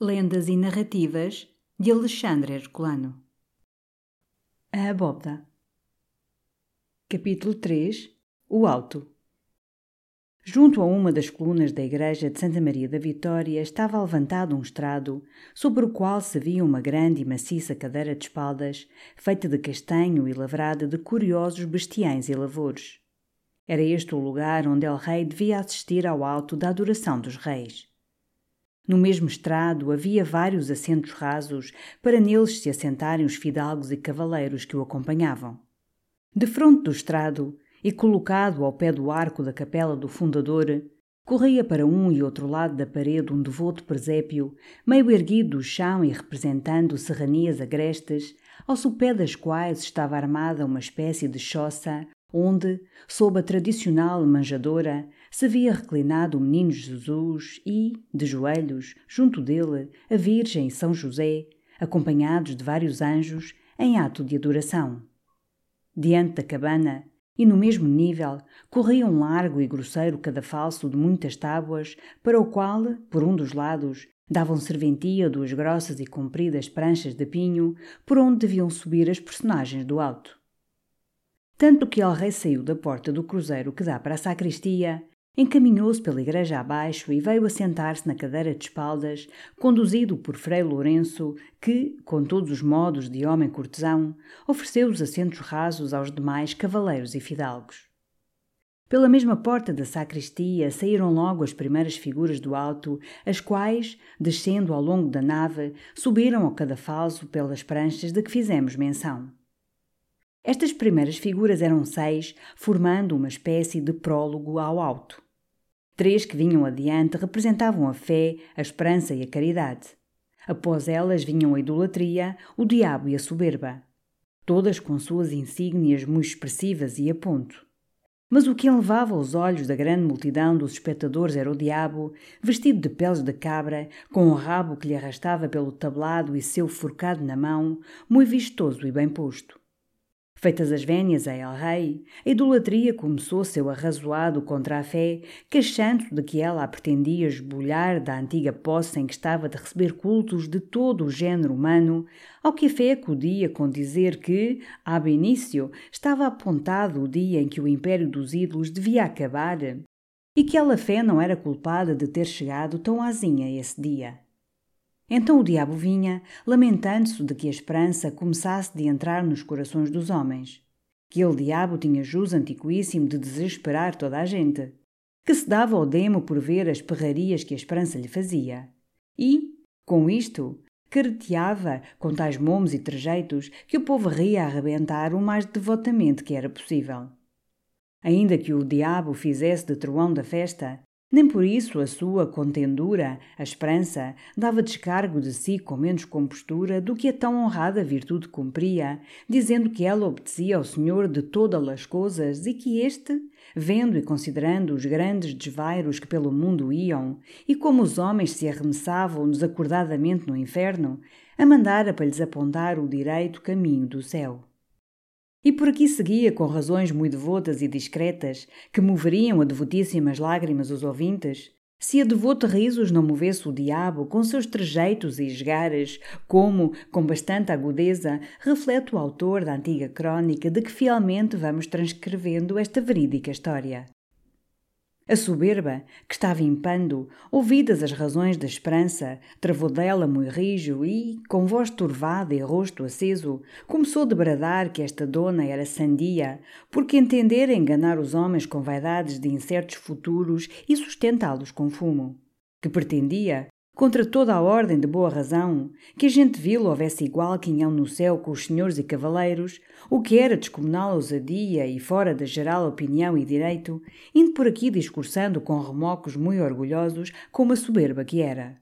Lendas e Narrativas de Alexandre Herculano. A Abóbada. Capítulo 3 O Alto. Junto a uma das colunas da igreja de Santa Maria da Vitória estava levantado um estrado, sobre o qual se via uma grande e maciça cadeira de espaldas, feita de castanho e lavrada de curiosos bestiães e lavores. Era este o lugar onde El Rei devia assistir ao alto da adoração dos reis. No mesmo estrado havia vários assentos rasos para neles se assentarem os fidalgos e cavaleiros que o acompanhavam. De fronte do estrado, e colocado ao pé do arco da capela do fundador, corria para um e outro lado da parede um devoto presépio, meio erguido do chão e representando serranias agrestas, ao sopé das quais estava armada uma espécie de choça, onde, sob a tradicional manjadora, se via reclinado o menino Jesus e, de joelhos, junto dele, a Virgem e São José, acompanhados de vários anjos, em ato de adoração. Diante da cabana, e no mesmo nível, corria um largo e grosseiro cadafalso de muitas tábuas, para o qual, por um dos lados, davam serventia duas grossas e compridas pranchas de pinho, por onde deviam subir as personagens do alto. Tanto que El Rei saiu da porta do cruzeiro que dá para a sacristia encaminhou-se pela igreja abaixo e veio assentar-se na cadeira de espaldas, conduzido por Frei Lourenço, que, com todos os modos de homem cortesão, ofereceu os assentos rasos aos demais cavaleiros e fidalgos. Pela mesma porta da sacristia saíram logo as primeiras figuras do alto, as quais, descendo ao longo da nave, subiram ao cadafalso pelas pranchas de que fizemos menção. Estas primeiras figuras eram seis, formando uma espécie de prólogo ao alto. Três que vinham adiante representavam a fé, a esperança e a caridade. Após elas vinham a idolatria, o diabo e a soberba. Todas com suas insígnias muito expressivas e a ponto. Mas o que elevava os olhos da grande multidão dos espectadores era o diabo, vestido de peles de cabra, com o rabo que lhe arrastava pelo tablado e seu forcado na mão, muito vistoso e bem posto. Feitas as vénias a El Rei, a idolatria começou seu arrazoado contra a fé, queixando de que ela a pretendia esbulhar da antiga posse em que estava de receber cultos de todo o género humano, ao que a fé acudia com dizer que, ab início, estava apontado o dia em que o império dos ídolos devia acabar, e que ela fé não era culpada de ter chegado tão azinha esse dia. Então o diabo vinha, lamentando-se de que a esperança começasse de entrar nos corações dos homens. Que ele, diabo, tinha jus antiquíssimo de desesperar toda a gente. Que se dava ao demo por ver as perrarias que a esperança lhe fazia. E, com isto, careteava com tais momos e trejeitos que o povo ria a arrebentar o mais devotamente que era possível. Ainda que o diabo fizesse de troão da festa, nem por isso a sua contendura, a esperança, dava descargo de si com menos compostura do que a tão honrada virtude cumpria, dizendo que ela obedecia ao Senhor de todas as coisas e que este, vendo e considerando os grandes desvairos que pelo mundo iam e como os homens se arremessavam desacordadamente no inferno, a mandara para lhes apontar o direito caminho do céu. E por aqui seguia com razões muito devotas e discretas, que moveriam a devotíssimas lágrimas os ouvintes, se a devoto risos não movesse o diabo com seus trejeitos e esgares, como, com bastante agudeza, reflete o autor da antiga crônica de que fielmente vamos transcrevendo esta verídica história. A soberba, que estava impando, ouvidas as razões da esperança, travou dela muito rijo e, com voz turvada e rosto aceso, começou de bradar que esta dona era sandia, porque entendera enganar os homens com vaidades de incertos futuros e sustentá-los com fumo. Que pretendia, contra toda a ordem de boa razão, que a gente vil houvesse igual quinhão no céu com os senhores e cavaleiros, o que era descomunal ousadia e fora da geral opinião e direito, indo por aqui discursando com remocos muito orgulhosos, com uma soberba que era.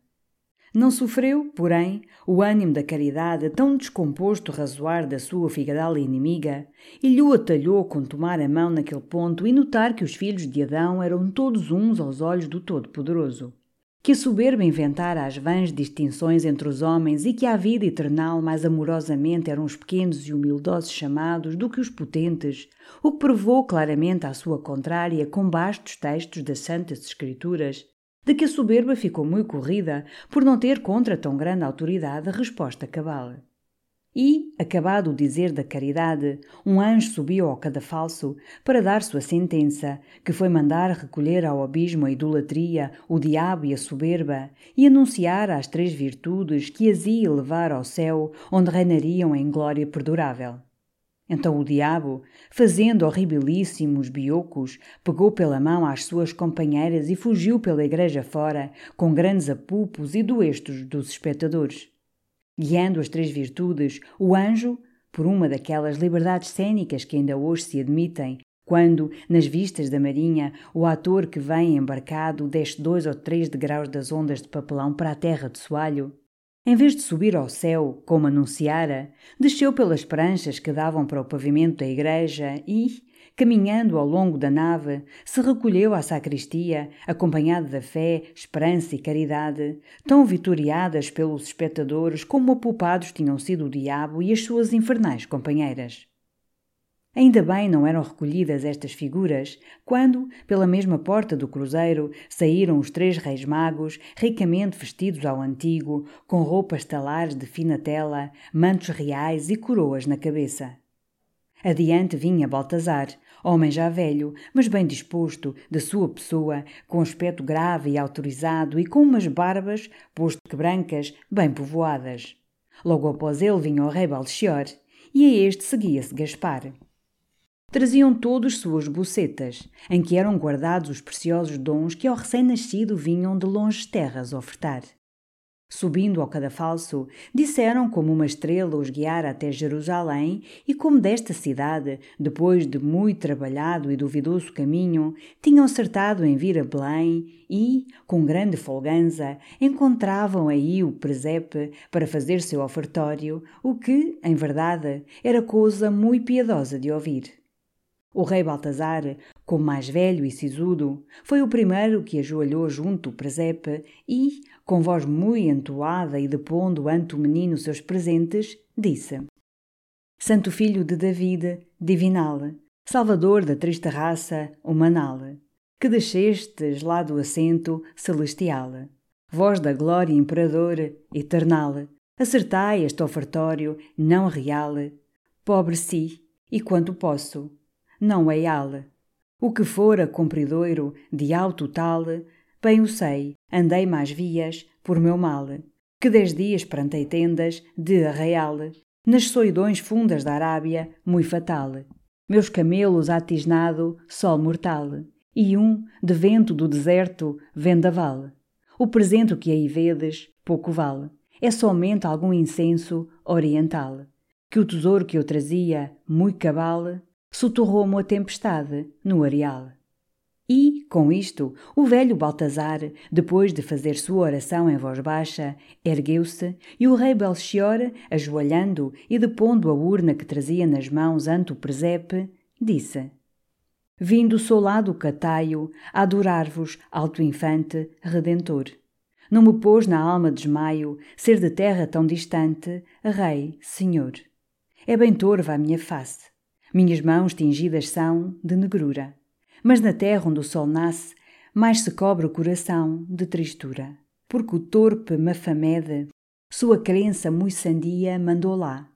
Não sofreu, porém, o ânimo da caridade tão descomposto razoar da sua figadal inimiga, e lhe o atalhou com tomar a mão naquele ponto e notar que os filhos de Adão eram todos uns aos olhos do Todo-Poderoso. Que a soberba inventara as vãs distinções entre os homens e que a vida eternal mais amorosamente eram os pequenos e humildosos chamados do que os potentes, o que provou claramente à sua contrária com bastos textos das Santas Escrituras, de que a soberba ficou muito corrida por não ter contra tão grande autoridade a resposta cabal. E, acabado o dizer da caridade, um anjo subiu ao cadafalso para dar sua sentença, que foi mandar recolher ao abismo a idolatria, o diabo e a soberba, e anunciar as três virtudes que as ia levar ao céu, onde reinariam em glória perdurável. Então o diabo, fazendo horribilíssimos biocos, pegou pela mão às suas companheiras e fugiu pela igreja fora, com grandes apupos e doestos dos espectadores. Guiando as três virtudes, o anjo, por uma daquelas liberdades cênicas que ainda hoje se admitem, quando, nas vistas da marinha, o ator que vem embarcado desce dois ou três degraus das ondas de papelão para a terra de soalho, em vez de subir ao céu, como anunciara, desceu pelas pranchas que davam para o pavimento da igreja e, caminhando ao longo da nave, se recolheu à sacristia, acompanhado da fé, esperança e caridade, tão vitoriadas pelos espectadores como apupados tinham sido o diabo e as suas infernais companheiras. Ainda bem não eram recolhidas estas figuras quando, pela mesma porta do cruzeiro, saíram os três reis magos, ricamente vestidos ao antigo, com roupas talares de fina tela, mantos reais e coroas na cabeça. Adiante vinha Baltazar, homem já velho, mas bem disposto, de sua pessoa, com aspecto grave e autorizado e com umas barbas, posto que brancas, bem povoadas. Logo após ele vinha o rei Balchior, e a este seguia-se Gaspar. Traziam todos suas bocetas, em que eram guardados os preciosos dons que ao recém-nascido vinham de longes terras ofertar. Subindo ao cadafalso, disseram como uma estrela os guiara até Jerusalém e como desta cidade, depois de muito trabalhado e duvidoso caminho, tinham acertado em vir a Belém e, com grande folganza, encontravam aí o presepe para fazer seu ofertório, o que, em verdade, era coisa muito piedosa de ouvir. O rei Baltazar, como mais velho e sisudo, foi o primeiro que ajoelhou junto o presepe e, com voz muito entoada e depondo ante o menino seus presentes, disse: Santo Filho de David, divinal, Salvador da triste raça humanal, que descestes lá do assento celestial, voz da glória imperador eternal, acertai este ofertório não real, pobre si, e quanto posso, não é ala. O que fora compridoiro de alto tal, bem o sei, andei mais vias por meu mal, que dez dias plantei tendas de arraial, nas soidões fundas da Arábia, muito fatal. Meus camelos atisnado, sol mortal, e um, de vento do deserto, vendaval. O presente que aí vedes, pouco vale, é somente algum incenso oriental, que o tesouro que eu trazia, muito cabal, soterrou-me a tempestade no areal. E, com isto, o velho Baltazar, depois de fazer sua oração em voz baixa, ergueu-se e o rei Belchior, ajoelhando e depondo a urna que trazia nas mãos ante o presepe, disse: Vindo sou lá do Cataio adorar-vos, alto infante, redentor. Não me pôs na alma desmaio ser de terra tão distante, rei, senhor. É bem torva a minha face minhas mãos tingidas são de negrura, mas na terra onde o sol nasce, mais se cobre o coração de tristura. Porque o torpe Mafamede, sua crença muito sandia, mandou lá.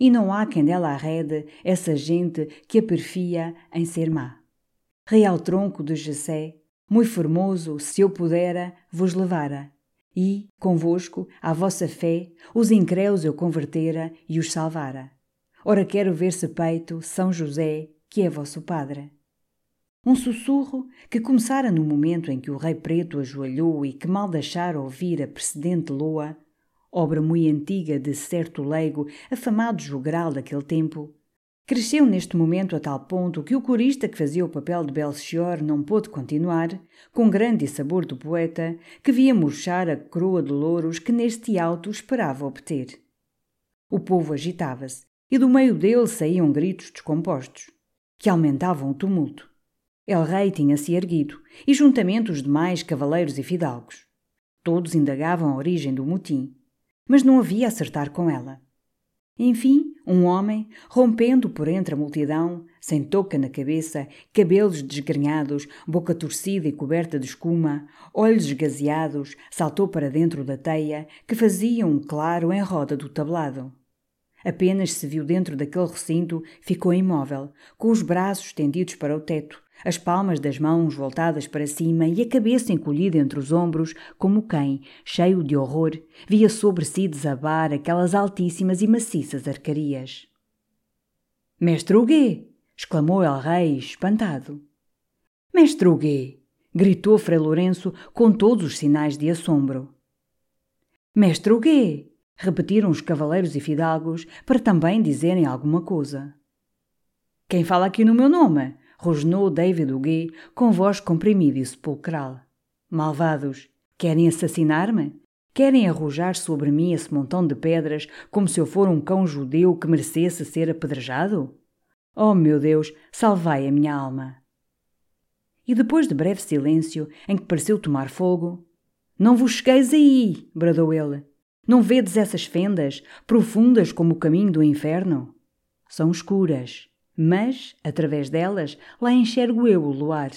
E não há quem dela arrede essa gente que a perfia em ser má. Real tronco de Jessé, muito formoso, se eu pudera, vos levara. E, convosco, à vossa fé, os incréus eu convertera e os salvara. Ora quero ver-se peito São José, que é vosso padre. Um sussurro que começara no momento em que o rei preto ajoelhou e que mal deixara ouvir a precedente loa, obra muito antiga de certo leigo, afamado jogral daquele tempo, Cresceu neste momento a tal ponto que o corista que fazia o papel de Belchior não pôde continuar, com grande sabor do poeta, que via murchar a coroa de louros que neste alto esperava obter. O povo agitava-se, e do meio dele saíam gritos descompostos, que aumentavam o tumulto. El Rei tinha-se erguido, e juntamente os demais cavaleiros e fidalgos. Todos indagavam a origem do motim, mas não havia acertar com ela. Enfim, um homem, rompendo por entre a multidão, sem touca na cabeça, cabelos desgrenhados, boca torcida e coberta de escuma, olhos esgazeados, saltou para dentro da teia, que fazia um claro em roda do tablado. Apenas se viu dentro daquele recinto, ficou imóvel, com os braços estendidos para o teto, as palmas das mãos voltadas para cima e a cabeça encolhida entre os ombros, como quem, cheio de horror, via sobre si desabar aquelas altíssimas e maciças arcarias. Mestre Huguet! exclamou El Rei, espantado. Mestre Huguet! gritou Frei Lourenço com todos os sinais de assombro. Mestre Huguet! Repetiram os cavaleiros e fidalgos para também dizerem alguma coisa. Quem fala aqui no meu nome? rosnou David Huguet com voz comprimida e sepulcral. Malvados, querem assassinar-me? Querem arrojar sobre mim esse montão de pedras como se eu for um cão judeu que merecesse ser apedrejado? Oh, meu Deus, salvai a minha alma! E depois de breve silêncio, em que pareceu tomar fogo, Não vos chegueis aí! bradou ele. Não vedes essas fendas, profundas como o caminho do inferno? São escuras, mas, através delas, lá enxergo eu o luar.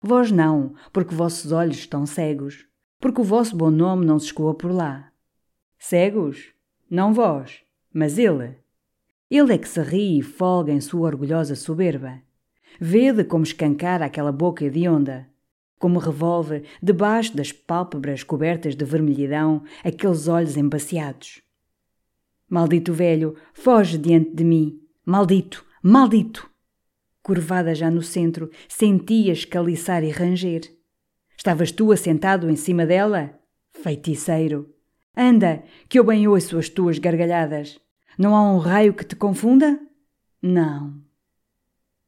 Vós não, porque vossos olhos estão cegos, porque o vosso bom nome não se escoa por lá. Cegos? Não vós, mas ele. Ele é que se ri e folga em sua orgulhosa soberba. Vede como escancara aquela boca hedionda, como revolve, debaixo das pálpebras cobertas de vermelhidão, aqueles olhos embaciados. Maldito velho, foge diante de mim. Maldito, Maldito! Curvada já no centro, sentias caliçar e ranger. Estavas tu assentado em cima dela? Feiticeiro! Anda, que eu bem ouço as tuas gargalhadas. Não há um raio que te confunda? Não.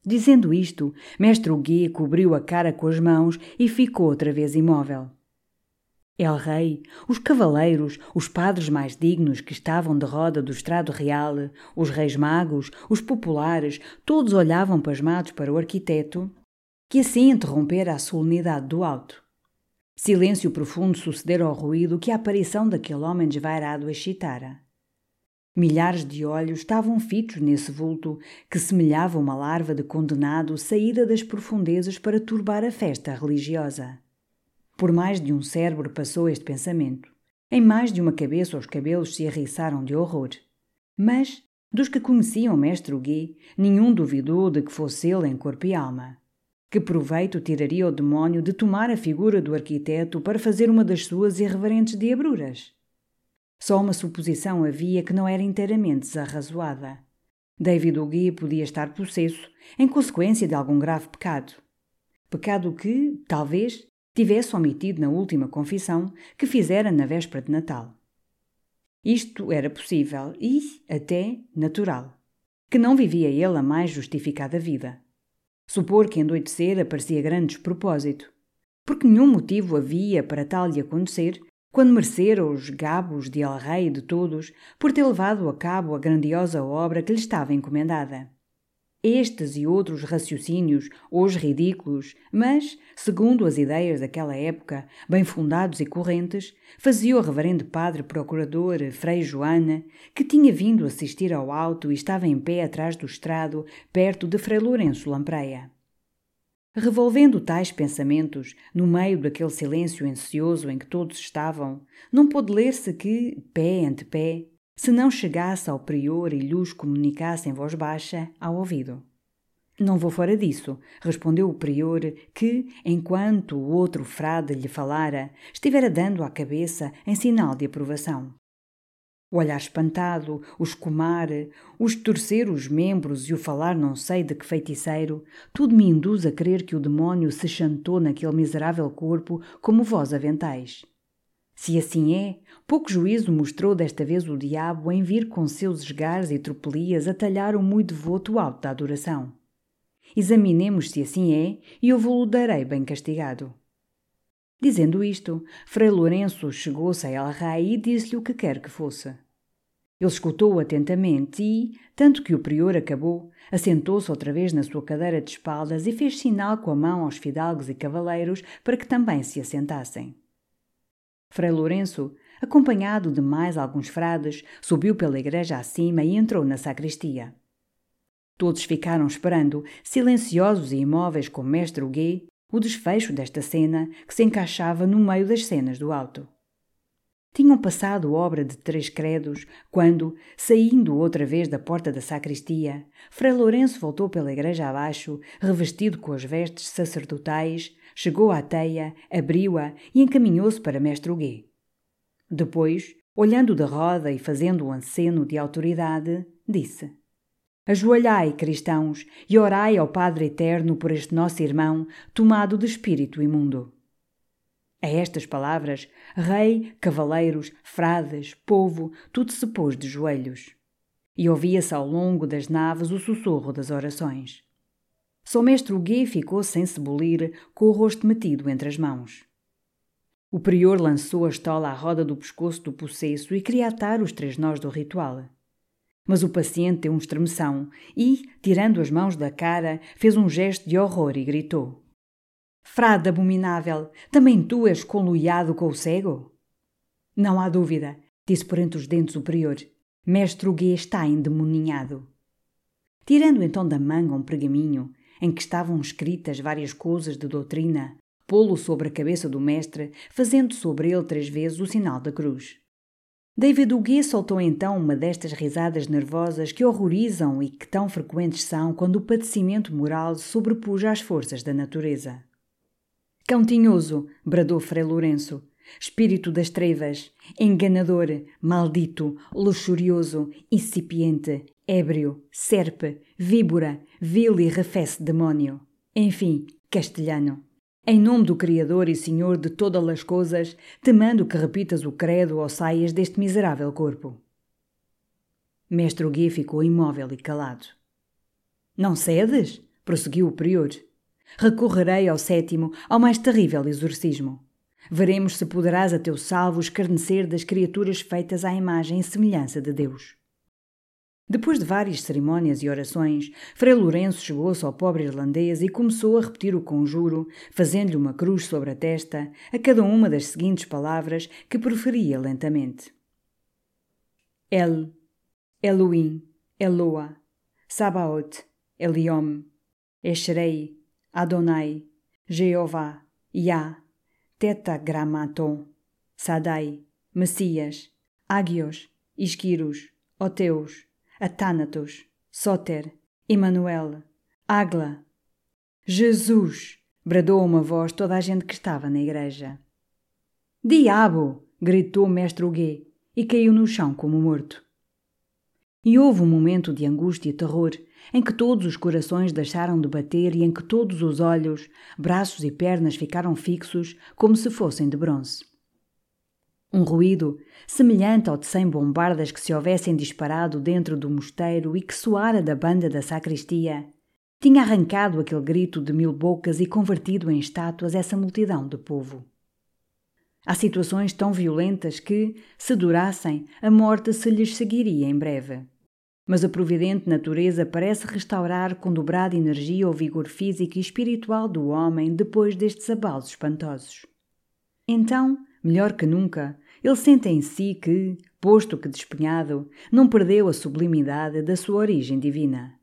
Dizendo isto, mestre Huguet cobriu a cara com as mãos e ficou outra vez imóvel. El Rei, os cavaleiros, os padres mais dignos que estavam de roda do estrado real, os reis magos, os populares, todos olhavam pasmados para o arquiteto, que assim interrompera a solenidade do alto. Silêncio profundo sucedera ao ruído que a aparição daquele homem desvairado excitara. Milhares de olhos estavam fitos nesse vulto que semelhava uma larva de condenado saída das profundezas para turbar a festa religiosa. Por mais de um cérebro passou este pensamento. Em mais de uma cabeça os cabelos se arriçaram de horror. Mas, dos que conheciam mestre Huguet, nenhum duvidou de que fosse ele em corpo e alma. Que proveito tiraria o demónio de tomar a figura do arquiteto para fazer uma das suas irreverentes diabruras? Só uma suposição havia que não era inteiramente desarrazoada. David Huguet podia estar possesso, em consequência de algum grave pecado. Pecado que, talvez, tivesse omitido na última confissão que fizera na véspera de Natal. Isto era possível e, até, natural. Que não vivia ele a mais justificada vida. Supor que endoidecer parecia grande despropósito, porque nenhum motivo havia para tal lhe acontecer quando merecera os gabos de El Rei de todos por ter levado a cabo a grandiosa obra que lhe estava encomendada. Estes e outros raciocínios, hoje ridículos, mas, segundo as ideias daquela época, bem fundados e correntes, fazia o reverendo padre procurador Frei Joana, que tinha vindo assistir ao alto e estava em pé atrás do estrado, perto de Frei Lourenço Lampreia. Revolvendo tais pensamentos, no meio daquele silêncio ansioso em que todos estavam, não pôde ler-se que, pé ante pé, se não chegasse ao prior e lhes comunicasse em voz baixa ao ouvido. Não vou fora disso, respondeu o prior, que, enquanto o outro frade lhe falara, estivera dando à cabeça em sinal de aprovação. O olhar espantado, o escumar, o estorcer os membros e o falar não sei de que feiticeiro, tudo me induz a crer que o demónio se chantou naquele miserável corpo como vós aventais. Se assim é, pouco juízo mostrou desta vez o diabo em vir com seus esgares e tropelias atalhar o muito devoto alto da adoração. Examinemos se assim é, e eu vou-lo darei bem castigado. Dizendo isto, Frei Lourenço chegou-se a El Rei e disse-lhe o que quer que fosse. Ele escutou atentamente e, tanto que o prior acabou, assentou-se outra vez na sua cadeira de espaldas e fez sinal com a mão aos fidalgos e cavaleiros para que também se assentassem. Frei Lourenço, acompanhado de mais alguns frades, subiu pela igreja acima e entrou na sacristia. Todos ficaram esperando, silenciosos e imóveis como mestre Huguet, o desfecho desta cena que se encaixava no meio das cenas do alto. Tinham passado obra de três credos quando, saindo outra vez da porta da sacristia, Frei Lourenço voltou pela igreja abaixo, revestido com as vestes sacerdotais, chegou à teia, abriu-a e encaminhou-se para Mestre Huguet. Depois, olhando de roda e fazendo um aceno de autoridade, disse: Ajoelhai, cristãos, e orai ao Padre Eterno por este nosso irmão, tomado de espírito imundo. A estas palavras, rei, cavaleiros, frades, povo, tudo se pôs de joelhos. E ouvia-se ao longo das naves o sussurro das orações. Só mestre Huguet ficou sem se bolir, com o rosto metido entre as mãos. O prior lançou a estola à roda do pescoço do possesso e queria atar os três nós do ritual. Mas o paciente deu um estremeção e, tirando as mãos da cara, fez um gesto de horror e gritou: Frade abominável, também tu és conluiado com o cego? Não há dúvida, disse por entre os dentes o prior. Mestre Huguet está endemoninhado. Tirando então da manga um pergaminho, em que estavam escritas várias coisas de doutrina, pô-lo sobre a cabeça do mestre, fazendo sobre ele três vezes o sinal da cruz. David Huguet soltou então uma destas risadas nervosas que horrorizam e que tão frequentes são quando o padecimento moral sobrepuja às forças da natureza. Cão tinhoso, bradou Frei Lourenço. Espírito das trevas, enganador, maldito, luxurioso, incipiente, ébrio, serpe, víbora, vil e refesse demónio. Enfim, castelhano. Em nome do Criador e Senhor de todas as coisas, te mando que repitas o credo ou saias deste miserável corpo. Mestre Gui ficou imóvel e calado. Não cedes? prosseguiu o prior. Recorrerei ao sétimo, ao mais terrível exorcismo. Veremos se poderás a teu salvo escarnecer das criaturas feitas à imagem e semelhança de Deus. Depois de várias cerimônias e orações, Frei Lourenço chegou-se ao pobre irlandês e começou a repetir o conjuro, fazendo-lhe uma cruz sobre a testa, a cada uma das seguintes palavras que proferia lentamente. El, Elohim, Eloa, Sabaoth, Eliom, Eshrei, Adonai, Jeová, Yah, Tetragrammaton, Sadai, Messias, Ágios, Isquiros, Oteus, Atánatos, Soter, Emanuel, Agla. Jesus! bradou uma voz toda a gente que estava na igreja. Diabo! gritou mestre Huguet e caiu no chão como morto. E houve um momento de angústia e terror em que todos os corações deixaram de bater e em que todos os olhos, braços e pernas ficaram fixos como se fossem de bronze. Um ruído, semelhante ao de cem bombardas que se houvessem disparado dentro do mosteiro e que soara da banda da sacristia, tinha arrancado aquele grito de mil bocas e convertido em estátuas essa multidão de povo. Há situações tão violentas que, se durassem, a morte se lhes seguiria em breve. Mas a providente natureza parece restaurar com dobrada energia o vigor físico e espiritual do homem depois destes abalos espantosos. Então, melhor que nunca, ele sente em si que, posto que despenhado, não perdeu a sublimidade da sua origem divina.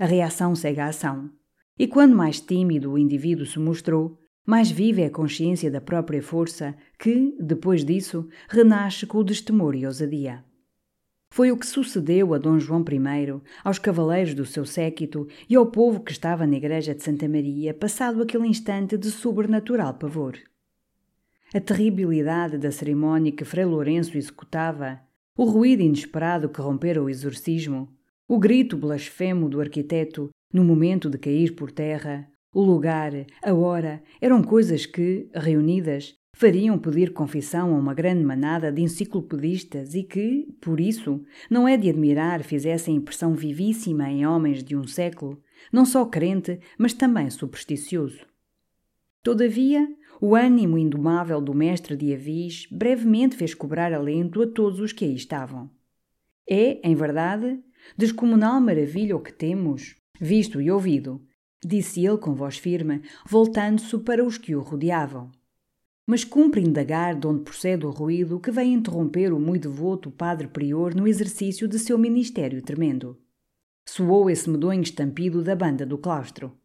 A reação segue a ação. E quando mais tímido o indivíduo se mostrou, mais vive é a consciência da própria força que, depois disso, renasce com o destemor e ousadia. Foi o que sucedeu a Dom João I, aos cavaleiros do seu séquito e ao povo que estava na igreja de Santa Maria, passado aquele instante de sobrenatural pavor. A terribilidade da cerimónia que Frei Lourenço executava, o ruído inesperado que rompera o exorcismo, o grito blasfemo do arquiteto no momento de cair por terra, o lugar, a hora, eram coisas que, reunidas, fariam pedir confissão a uma grande manada de enciclopedistas e que, por isso, não é de admirar fizessem impressão vivíssima em homens de um século, não só crente, mas também supersticioso. Todavia, o ânimo indomável do mestre de Avis brevemente fez cobrar alento a todos os que aí estavam. É, em verdade, descomunal maravilha o que temos, visto e ouvido, disse ele com voz firme, voltando-se para os que o rodeavam. Mas cumpre indagar de onde procede o ruído que vem interromper o muito devoto padre prior no exercício de seu ministério tremendo. Soou esse medonho estampido da banda do claustro.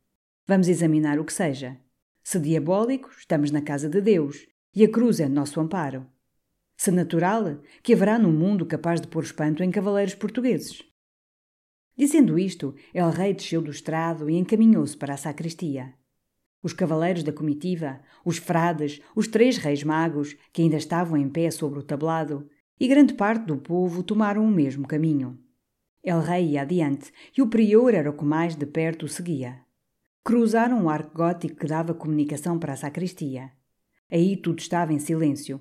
Vamos examinar o que seja. Se diabólico, estamos na casa de Deus, e a cruz é nosso amparo. Se natural, que haverá no mundo capaz de pôr espanto em cavaleiros portugueses. Dizendo isto, El Rei desceu do estrado e encaminhou-se para a sacristia. Os cavaleiros da comitiva, os frades, os três reis magos, que ainda estavam em pé sobre o tablado, e grande parte do povo tomaram o mesmo caminho. El Rei ia adiante, e o prior era o que mais de perto o seguia. Cruzaram o arco gótico que dava comunicação para a sacristia. Aí tudo estava em silêncio.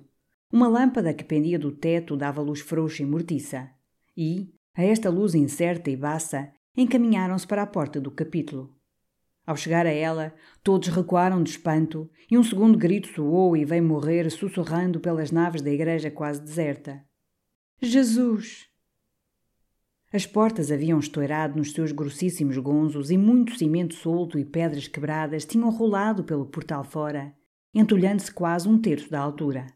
Uma lâmpada que pendia do teto dava luz frouxa e mortiça. E, a esta luz incerta e baça, encaminharam-se para a porta do capítulo. Ao chegar a ela, todos recuaram de espanto e um segundo grito soou e veio morrer sussurrando pelas naves da igreja quase deserta. Jesus! As portas haviam estourado nos seus grossíssimos gonzos e muito cimento solto e pedras quebradas tinham rolado pelo portal fora, entulhando-se quase um terço da altura.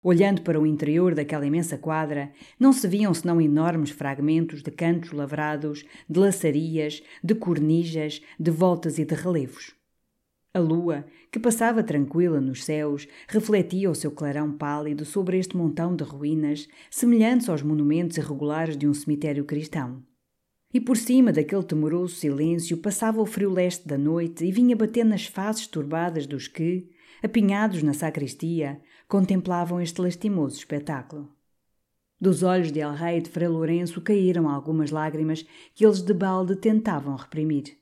Olhando para o interior daquela imensa quadra, não se viam senão enormes fragmentos de cantos lavrados, de laçarias, de cornijas, de voltas e de relevos. A lua, que passava tranquila nos céus, refletia o seu clarão pálido sobre este montão de ruínas, semelhantes aos monumentos irregulares de um cemitério cristão. E por cima daquele temoroso silêncio passava o frio leste da noite e vinha bater nas faces turbadas dos que, apinhados na sacristia, contemplavam este lastimoso espetáculo. Dos olhos de El Rei e de Frei Lourenço caíram algumas lágrimas que eles de balde tentavam reprimir.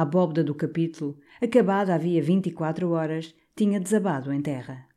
A abóbada do capítulo, acabada havia vinte e quatro horas, tinha desabado em terra.